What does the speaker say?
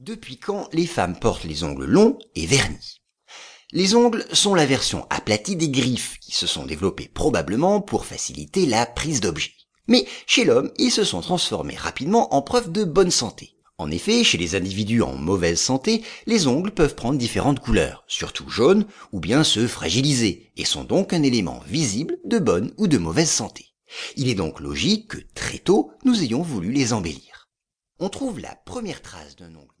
Depuis quand les femmes portent les ongles longs et vernis Les ongles sont la version aplatie des griffes qui se sont développées probablement pour faciliter la prise d'objets. Mais chez l'homme, ils se sont transformés rapidement en preuve de bonne santé. En effet, chez les individus en mauvaise santé, les ongles peuvent prendre différentes couleurs, surtout jaunes, ou bien se fragiliser, et sont donc un élément visible de bonne ou de mauvaise santé. Il est donc logique que très tôt, nous ayons voulu les embellir. On trouve la première trace d'un ongle